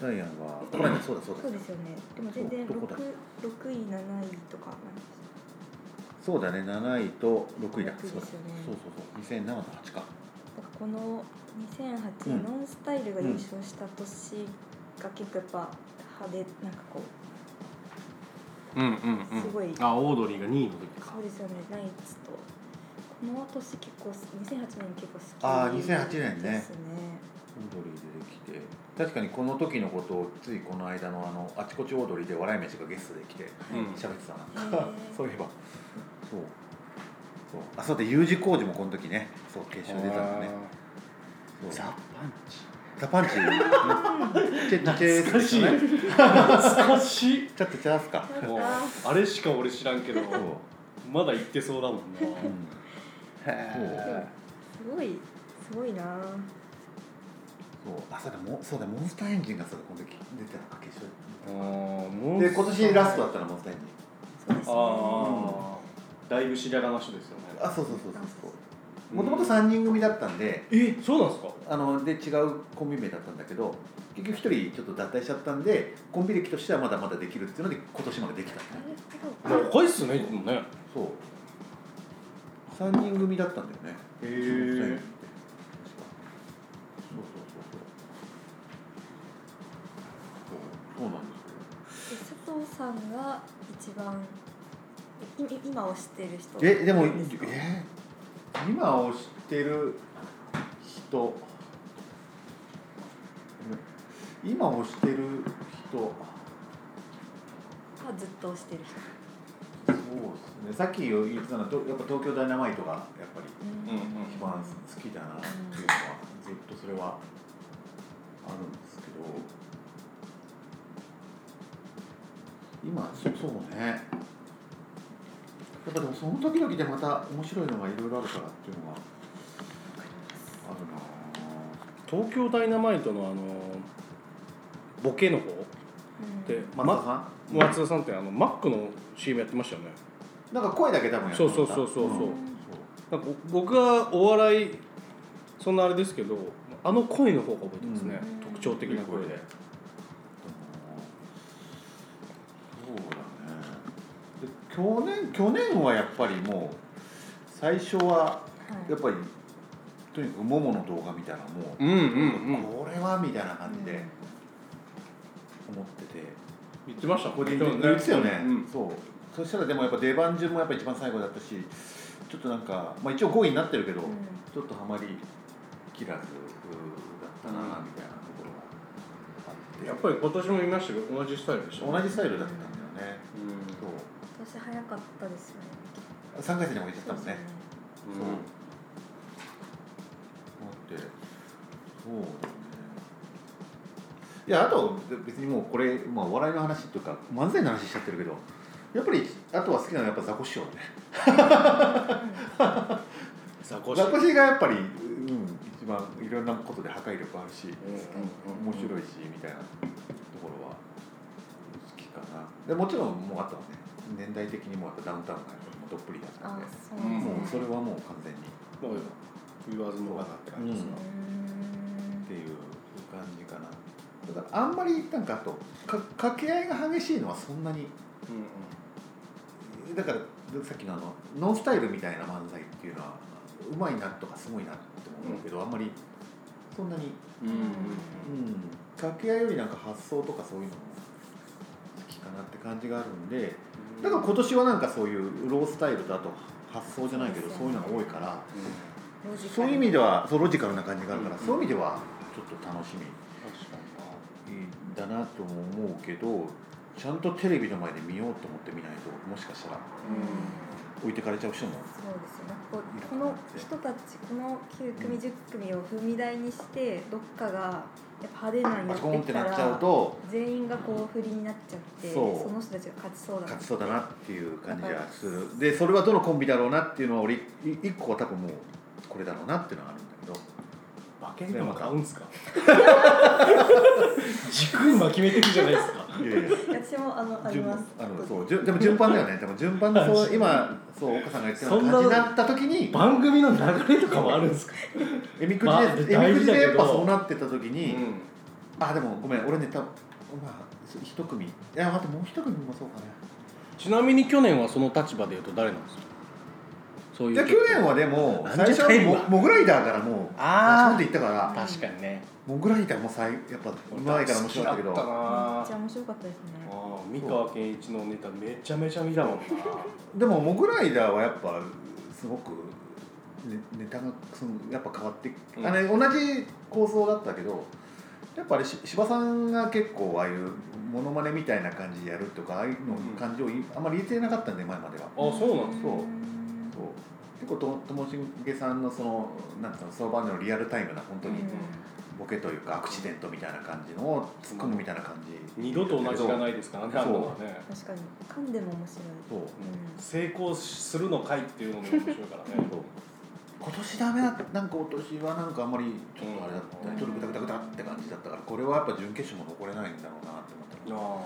ダイアンはこの間そうだそうだ。そうですよね。でも全然そうどこだ。6, 6位7位とかなんですそうだね7位と6位だ。6位そうだですよね。そうそうそう。2007と8か。なんかこの2008、うん。ノンスタイルが優勝した年が結構やっぱ派手なんかこう。うんうんすごい。あオードリーが2位の時か。そうですよねナイツと。この年結構2008年結構好きあー2008年ね。ですね。オードリー出て。きて確かにこの時のことをついこの間のあのあちこちオードリーで笑い飯がゲストで来てうん。喋ってたな、へー。そういえば。そう。そう。あそうで U 字工事もこの時ね。そう決勝出たんだね。そう。ザ・パンチ。ザパンチ？チェチェ懐かしいね懐かしいちょっとチャースかもうあれしか俺知らんけどまだ言ってそうだもんなうん、へすごいすごいなそうあそうだもそうだモンスターエンジンがそうだこの時出てたのか決勝あで今年ラストだったらモンスターエンジン。そうですね。あー。だいぶ白髪な人ですよね。あそうそうそうそうそう。もともと3人組だったんで。えそうなんですか？あので違うコンビ名だったんだけど結局一人ちょっと脱退しちゃったんでコンビ歴としてはまだまだできるっていうので今年までできた。若いっすねでもね。そう。3人組だったんだよね。へそそうなんです佐藤さんが一番今を知ってる人。えでもえ今を知ってる人。今を知ってる人。がずっと推してる人。そうですね。さっき言ってたのはとやっぱ東京ダイナマイトがやっぱり一番好きだなっていうのはずっとそれはあるんですけど今そそうね。やっぱでもその時々でまた面白いのがいろいろあるからっていうのがあるな東京ダイナマイトのあのボケの方うん。で松田さん、松田さんってあのマックの CM やってましたよね。なんか声だけ多分やってました。そうそうそうそうそう。んん。なんか僕はお笑いそんなあれですけどあの声の方が覚えてますね、うん。特徴的な声で去年去年はやっぱりもう最初ははい。やっぱりとにかくももの動画みたいなのもう、うんうんうん。これはみたいな感じで思ってて、言ってましたこれでもん言ってたよね、うんそう。そしたらでもやっぱ出番順もやっぱ一番最後だったしちょっとなんか、まあ、一応5位になってるけど、うん。ちょっとハマりきらずだったなみたいなところがあって、やっぱり今年も見ましたけど同じスタイルでした。ね同じスタイルだったうん私早かったですよね。3回戦にも行っちゃったもんね。うんそう。待ってそうだね。いやあと別にもうこれ、まあ、お笑いの話というか漫才の話しちゃってるけどやっぱりあとは好きなのはやっぱザコシショウね。ザコシ。ザコシがやっぱり、うん、一番いろんなことで破壊力あるしうんうん面白いしみたいなところは好きかな。でもちろんもうあとはね年代的にもやっぱダウンタウンがどっぷりだったあんでもうそれはもう完全に。もう言わずもがなって感じですか、っていう感じかな。だからあんまりなんかあとか掛け合いが激しいのはそんなに。うんだからさっきのあのノンスタイルみたいな漫才っていうのはうまいなとかすごいなって思うけど、あんまりそんなに、うんうんうん、掛け合いよりなんか発想とかそういうのも好きかなって感じがあるんでうんだから今年はなんかそういうロースタイルとあと発想じゃないけどそういうのが多いからそういう意味ではそうロジカルな感じがあるから、うんそういう意味ではちょっと楽しみ。確かに。だなとも思うけどちゃんとテレビの前で見ようと思って見ないともしかしたら置いてかれちゃう人もそうですよね。ここの人たちこの9組10組を踏み台にしてどっかがやっぱ派手なのバチコンやっきたっててなっちゃうらと全員がこう不利になっちゃってその人たちが勝ちそうだな勝ちそうだなっていう感じがする。でそれはどのコンビだろうなっていうのは俺い一個は多分もうこれだろうなっていうのがあるんだけど。負けるの買うんすか？軸馬決めてくじゃないですか私もあのあり順ますあのそう順でも順番だよね。でも順番でそう今そう岡さんが言ってたようなそんな感じになった時に番組の流れとかもあるんですかえみくじで、えみくじ大事だけどでやっぱそうなってた時に、うんあでもごめん俺ねたまあ一組いや待ってもう一組もそうかねちなみに去年はその立場でいうと誰なんですかそういうじゃあ去年はでも最初はモモグライダーからもうあー。ガチっていったから確かにね。モグライダーもさいやっぱ前から面白かったけど。好きだちゃ面白かったですね。あ三河健一のネタめちゃめちゃ見たもんな。でもモグライダーはやっぱすごくねネタがそのやっぱ変わって、うん。あれ同じ構想だったけどやっぱあれし柴さんが結構ああいうモノマネみたいな感じでやるとかああいうのうん。感じをいあんまり入れてなかったんで前までは。あそうなんですそう結構とともしげさんのそのなんていうのその場でのリアルタイムな本当にボケというかアクシデントみたいな感じのを突っ込むみたいな感じ。二度と同じがないですからねあんなのはね。確かに。噛んでも面白い。そう。成功するのかいっていうのも面白いからね。そう。今年ダメだ。なんか今年はなんかあんまりちょっとあれだった、うんちょっとグタグタグタって感じだったからこれはやっぱ準決勝も残れないんだろうなって思ったらあ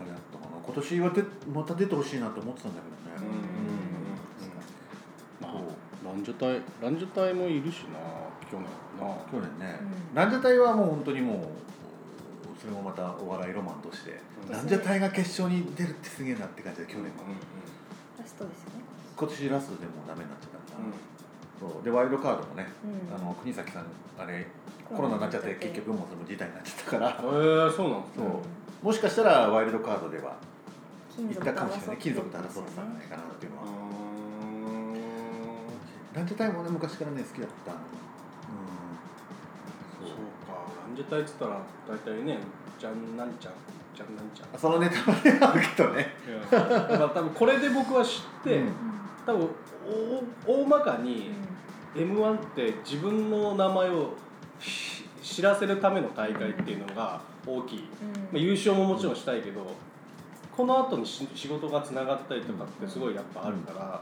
あれだったかな。今年はでまた出てほしいなと思ってたんだけどね、うんランジャタイランジャタイもいるしな去年な。去年ね、うん。ランジャタイはもう本当にもうそれもまたお笑いロマンとして、うんランジャタイが決勝に出るってすげえなって感じで去年は、ラストですよね。今年ラストでもうダメになっちゃった。から、うん。そう。でワイルドカードもね、うん。あの国崎さんあれコロナになっちゃって結局もうその事態になっちゃったから、うん、えー、そうなんですそう。ねもしかしたらワイルドカードでは金属行ったかもしれない。金争属と争ってたんじゃないかなっていうのは、うランジャタイもね昔からね好きだった。うん。そうかランジャタイっつったら大体ねじゃんなんちゃんじゃんなんちゃんそのネタはねあるけどね。いやだから多分これで僕は知って、うん。多分大大まかに m 1って自分の名前をし知らせるための大会っていうのが大きい、まあ、優勝ももちろんしたいけどこの後にし仕事がつながったりとかってすごいやっぱあるから、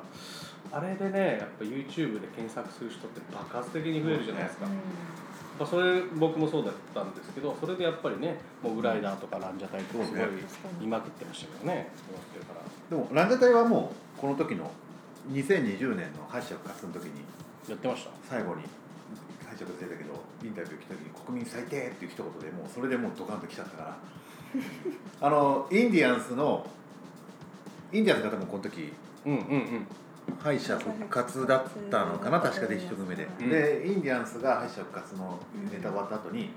あれでねやっぱ YouTube で検索する人って爆発的に増えるじゃないですか、まあ、それ僕もそうだったんですけどそれでやっぱりねモグライダーとかランジャタイとかすごい見まくってましたけどね思ってるから。でもランジャタイはもうこの時の2020年の敗者復活の時にやってました。最後に敗者復活出たけどインタビュー来た時に「国民最低!」っていう一言でもうそれでもうドカンと来ちゃったから。あのインディアンスのインディアンスが多分この時うんうんうん敗者復活だったのかな確かで一組目で、うん。でインディアンスが敗者復活のネタ終わった後に、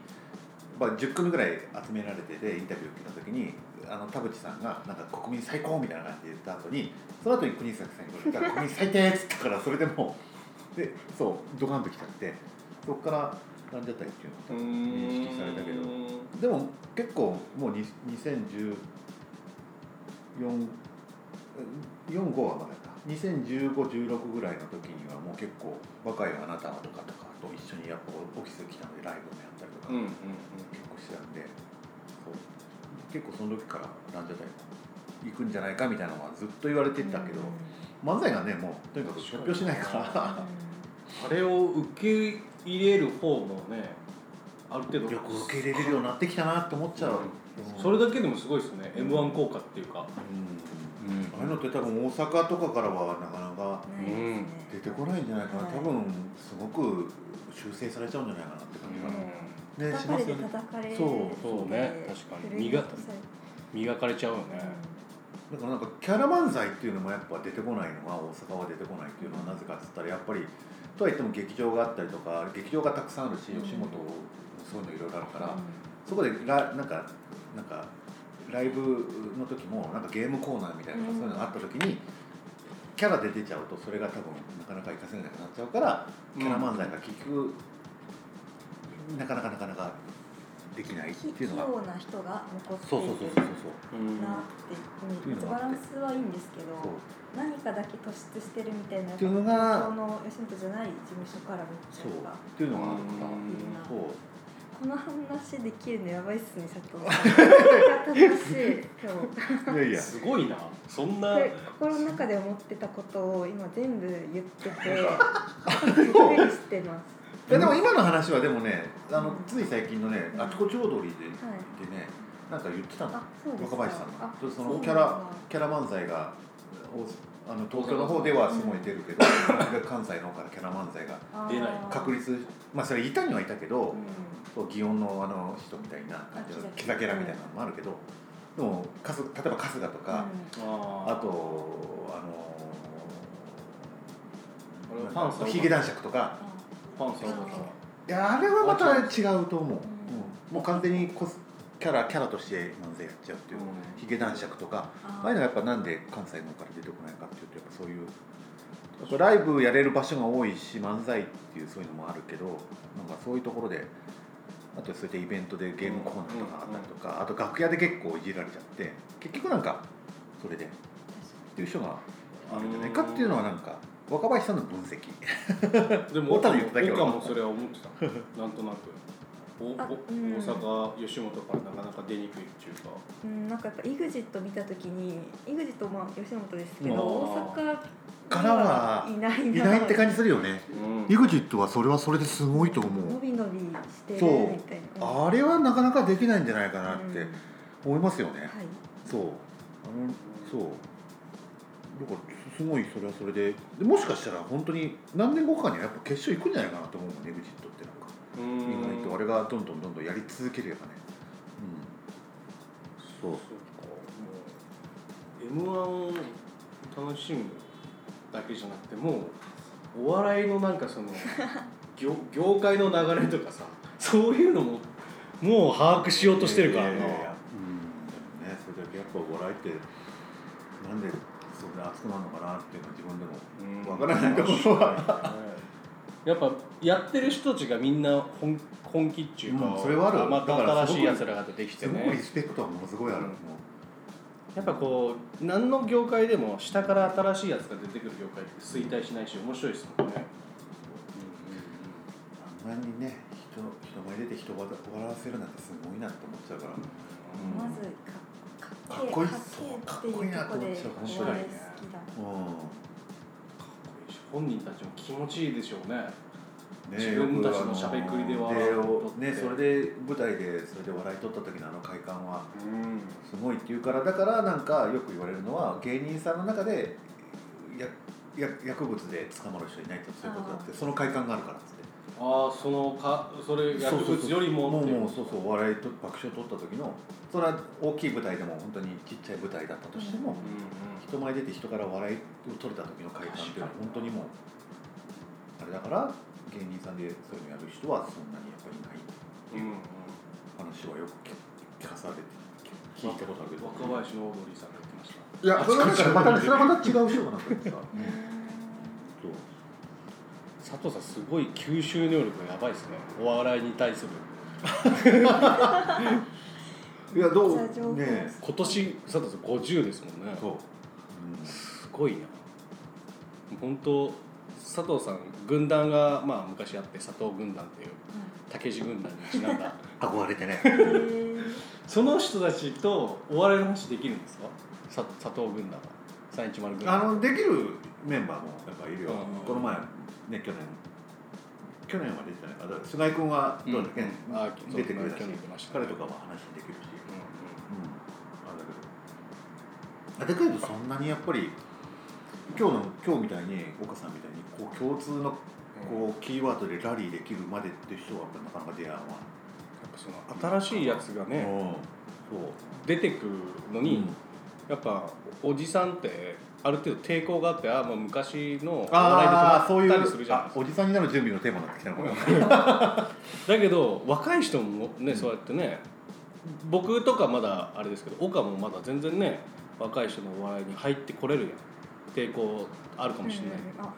まあ、10組ぐらい集められてでインタビュー受けた時にあの田淵さんが「なんか国民最高!」みたいな感じで言った後にその後に国崎さんに言ったら「国民最低!」っつったからそれでもう でそうドカンときちゃってそこからランジャタイっていうのが認識されたけど。でも結構もうに2014 45はまだか201516ぐらいの時にはもう結構「若いあなたは」とかとかと一緒にやっぱオフィス来たのでライブもやったりとか、うんうんうん。結構してたんで結構その時からランジャタイ行くんじゃないかみたいなのはずっと言われてたけど、漫才がねもうとにかく発表しないから。あれを受け入れる方もねある程度よく受け入れれるようになってきたなって思っちゃう、うん。それだけでもすごいですね。m 1効果っていうか、うんああいうのって多分大阪とかからはなかなかうん出てこないんじゃないかな、はい。多分すごく修正されちゃうんじゃないかなって感じが、ねし叩かれてますよね。叩かれそう。そうね。確かに。身がとさ磨かれちゃうよね、だからなんかキャラ漫才っていうのもやっぱ出てこないのが大阪は出てこないっていうのはなぜかっつったらやっぱりとは言っても劇場があったりとか劇場がたくさんあるしうん吉本そういうのいろいろあるから、そこでラなんかなんかライブの時もなんかゲームコーナーみたいなのがそういうのがあった時に、キャラで出ちゃうとそれが多分なかなか活かせなくなっちゃうから、キャラ漫才が結局なかなかなかなかできないっていうのが。器用な人が残っていそうるそうそうそうそうう。んなってっていうのバランスはいいんですけど何かだけ突出してるみたいなっていうのが東京の吉本じゃない事務所から見ちゃそう。っていうのがあるからうん。いいなそうこの話できるのやばいっすね佐藤。さん楽しい今日。いやいや。すごいな。そんな。で心の中で思ってたことを今全部言ってて びっくりしてます。いやでも今の話はでもねあのうん。つい最近のねあちこち踊りで,、はい。でねなんか言ってたの。若林さんがあそのキャラキャラ漫才がおあの東京の方ではすごい出るけど、関西の方からキャラ漫才が出ない。確率まあそれいたにはいたけど、うん。そう祇園のあの人みたいな感じのキザキャラみたいなのもあるけど、でもかす例えば春日とか、ああとあのヒゲ男爵とか。いやあれはまた違うと思う、んうん。もう完全にコスキャラキャラとして漫才やっちゃうっていう、うん。ヒゲ男爵とかあああいうのはやっぱなんで関西の方から出てこないかっていうとやっぱそういうやっぱライブやれる場所が多いし漫才っていうそういうのもあるけどなんかそういうところであとそういったイベントでゲームコーナーとかあったりとか、あと楽屋で結構いじられちゃって結局なんかそれでっていう人があるんじゃないかっていうのはなんか若林さんの分析。でも ただ言っただけは岡もそれは思ってた。なんとなく大うん。阪吉本からなかなか出にくいっていうか。うん、なんかやっぱ EXIT 見た時に EXIT まあ吉本ですけどうん大阪からはいないいないって感じするよね。うん。EXIT はそれはそれですごいと思伸うび伸びしてるみたいな。あれはなかなかできないんじゃないかなってうん。思いますよね、はい。そう。あのそう。だからすごいそれはそれで。でもしかしたら本当に何年後かにはやっぱ決勝行くんじゃないかなと思うもんね EXIT って意外とあれがどんどんどんどんやり続ければね、そう。そうか。もう m 1を楽しむだけじゃなくてもうお笑いのなんかその 業業界の流れとかさそういうのももう把握しようとしてるからな、いやいやいや。うん。ねそれだけやっぱお笑いってなんでそんな熱くなるのかなっていうのは自分でもうん。わからないところはやっぱやってる人たちがみんな本本気っていうか、うんそれはある。また新しいやつらが出てきてすごいリねスペクトはものすごいある、うやっぱこう何の業界でも下から新しいやつが出てくる業界って衰退しないし面白いですもんね、うあんなにね人人前出て人を笑わせるなんてすごいなって思っちゃうから、うんまずかかっこいい。かっけえっていうとこでお面白い笑い好きだうかっこいいし本人たちも気持ちいいでしょうね。自分たちのしゃべくりで笑ねそれで舞台でそれで笑い取った時のあの快感はうん。すごいっていうからだからなんかよく言われるのは芸人さんの中でやや薬物で捕まる人いないとそういうことだってその快感があるから。っつってああそのかそれ薬物よりももうっていもうそうそうお笑いと爆笑取った時のそれは大きい舞台でも本当にちっちゃい舞台だったとしても、うん人前出て人から笑いを取れた時の快感っていうのは本当にもうあれだから芸人さんでそういうのやる人はそんなにやっぱりいないうんうん話はよく聞聞かされて聞いたことあるけど。若林のオードリーさんが言ってましたいやそれはねまた違う人がなんか言ってさ佐藤さんすごい吸収能力がやばいですね。お笑いに対する。いやどう？ね今年佐藤さん50ですもんね。そう、すごいな。本当佐藤さん軍団がまあ昔あって佐藤軍団っていう竹地軍団にちなんだ。憧れてね。その人たちとお笑いの話できるんですか？さ佐藤軍団は310軍団あのできるメンバーもやっぱいるよ、うん。この前ね去年。去年は出てない菅井君はどうだっけ、うん。あ出てくれたしね。彼とかは話できるし、ううん、あれだけど。あだけどそんなにやっぱり今日の今日みたいに岡さんみたいにこう共通のこうキーワードでラリーできるまでっていう人はやっぱなかなか出会わやっぱその新しいやつがねうん。出てくるのそうに、やっぱおじさんってある程度抵抗があってあもう昔のお笑いでああそういう止まったりするじゃないですか。あおじさんになる準備のテーマになってきたのかな。だけど若い人もねそうやってね僕とかまだあれですけど岡もまだ全然ね若い人のお笑いに入ってこれるやん。抵抗あるかもしれない、うんうんあ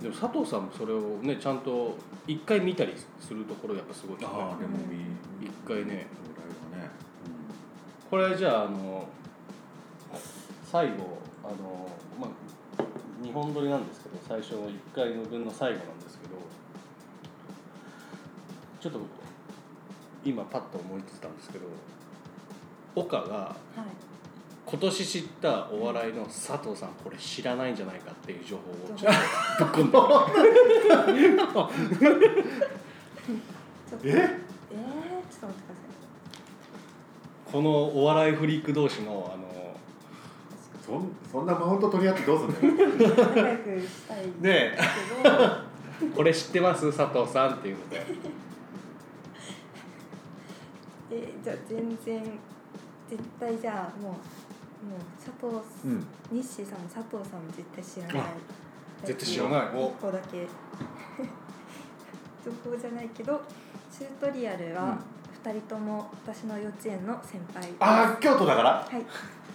でも佐藤さんもそれをねちゃんと一回見たりするところやっぱすごいですね。ああでもみ一回ね。お笑いはね、これじゃああの最後あのまあ日本撮りなんですけど最初の1回の分の最後なんですけどちょっと今パッと思いついたんですけど岡がはい。今年知ったお笑いの佐藤さんこれ知らないんじゃないかっていう情報をちょっとぶっ込んで。え？えー、ちょっと待ってくださこのお笑いフリーク同士のあのそんそんなマウント取り合ってどうすんの？よい仲良くしたいんねですけど。これ知ってます？佐藤さんっていうので。えじゃあ全然絶対じゃあもうもう佐藤、うん。日誌さんも佐藤さんも絶対知らない。あ絶対知らない。お。一個だけ。情報じゃないけどチュートリアルは二人とも私の幼稚園の先輩です。ああ京都だから？はい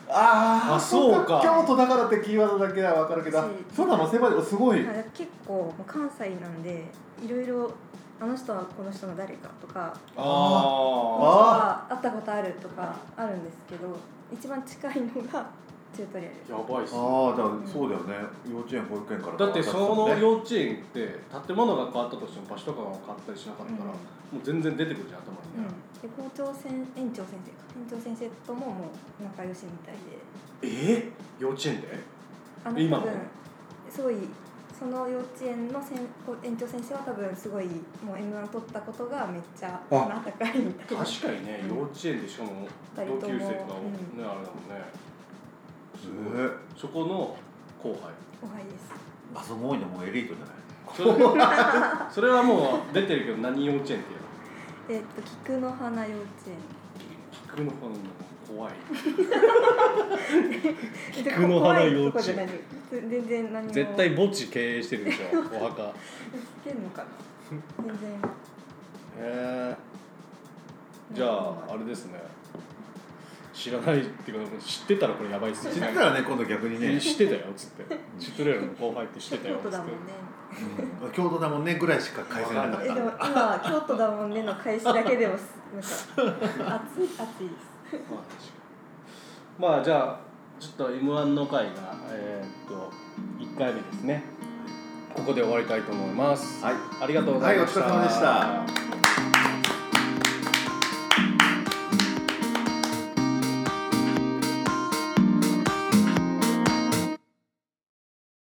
あーあそうか。京都だからってキーワードだけは分かるけどそう。なの？先輩すごい、はい結構関西なんでいろいろあの人はこの人の誰かとかあああ会ったことあるとかあるんですけど一番近いのがチュートリアル。やばいっすね。ああだからそうだよね。幼稚園保育園からだってそのね幼稚園って建物が変わったとしても場所とかが変わったりしなかったら、うん。もう全然出てくるじゃん頭に。ね、うん、で校長先園長先生か園長先生とももう仲良しみたいで。え？ー、幼稚園で？あの今も多分すごいその幼稚園のせん園長先生は多分すごいもう M1 取ったことがめっちゃ鼻高いみたいな。確かにね、うん幼稚園でしかも。同級生とかもね、うん。あれだもんねすごいえそこの後輩。後輩です。あそこ多いのもうエリートじゃない。それ それはもう出てるけど何幼稚園っていうの？えっと菊の花幼稚園。菊の花の怖い。菊の花幼稚園。全然何も。絶対墓地経営してるでしょお墓。知ってんのかな？全然。へえじゃああれですね知らないっていうか知ってたらこれやばいっす知ねったらね今度逆にね、知ってたよっつって。知ってるやろ後輩って知ってたよっつって。京都だもんね。うん京都だもんねぐらいしか返せなかった。えでも今京都だもんねの返しだけでもすなんか熱い熱いです。まあ確かにまあじゃあちょっと m 1の回がえーっと1回目ですね。ここで終わりたいと思います。はい。ありがとうございました、はいお疲れ様でした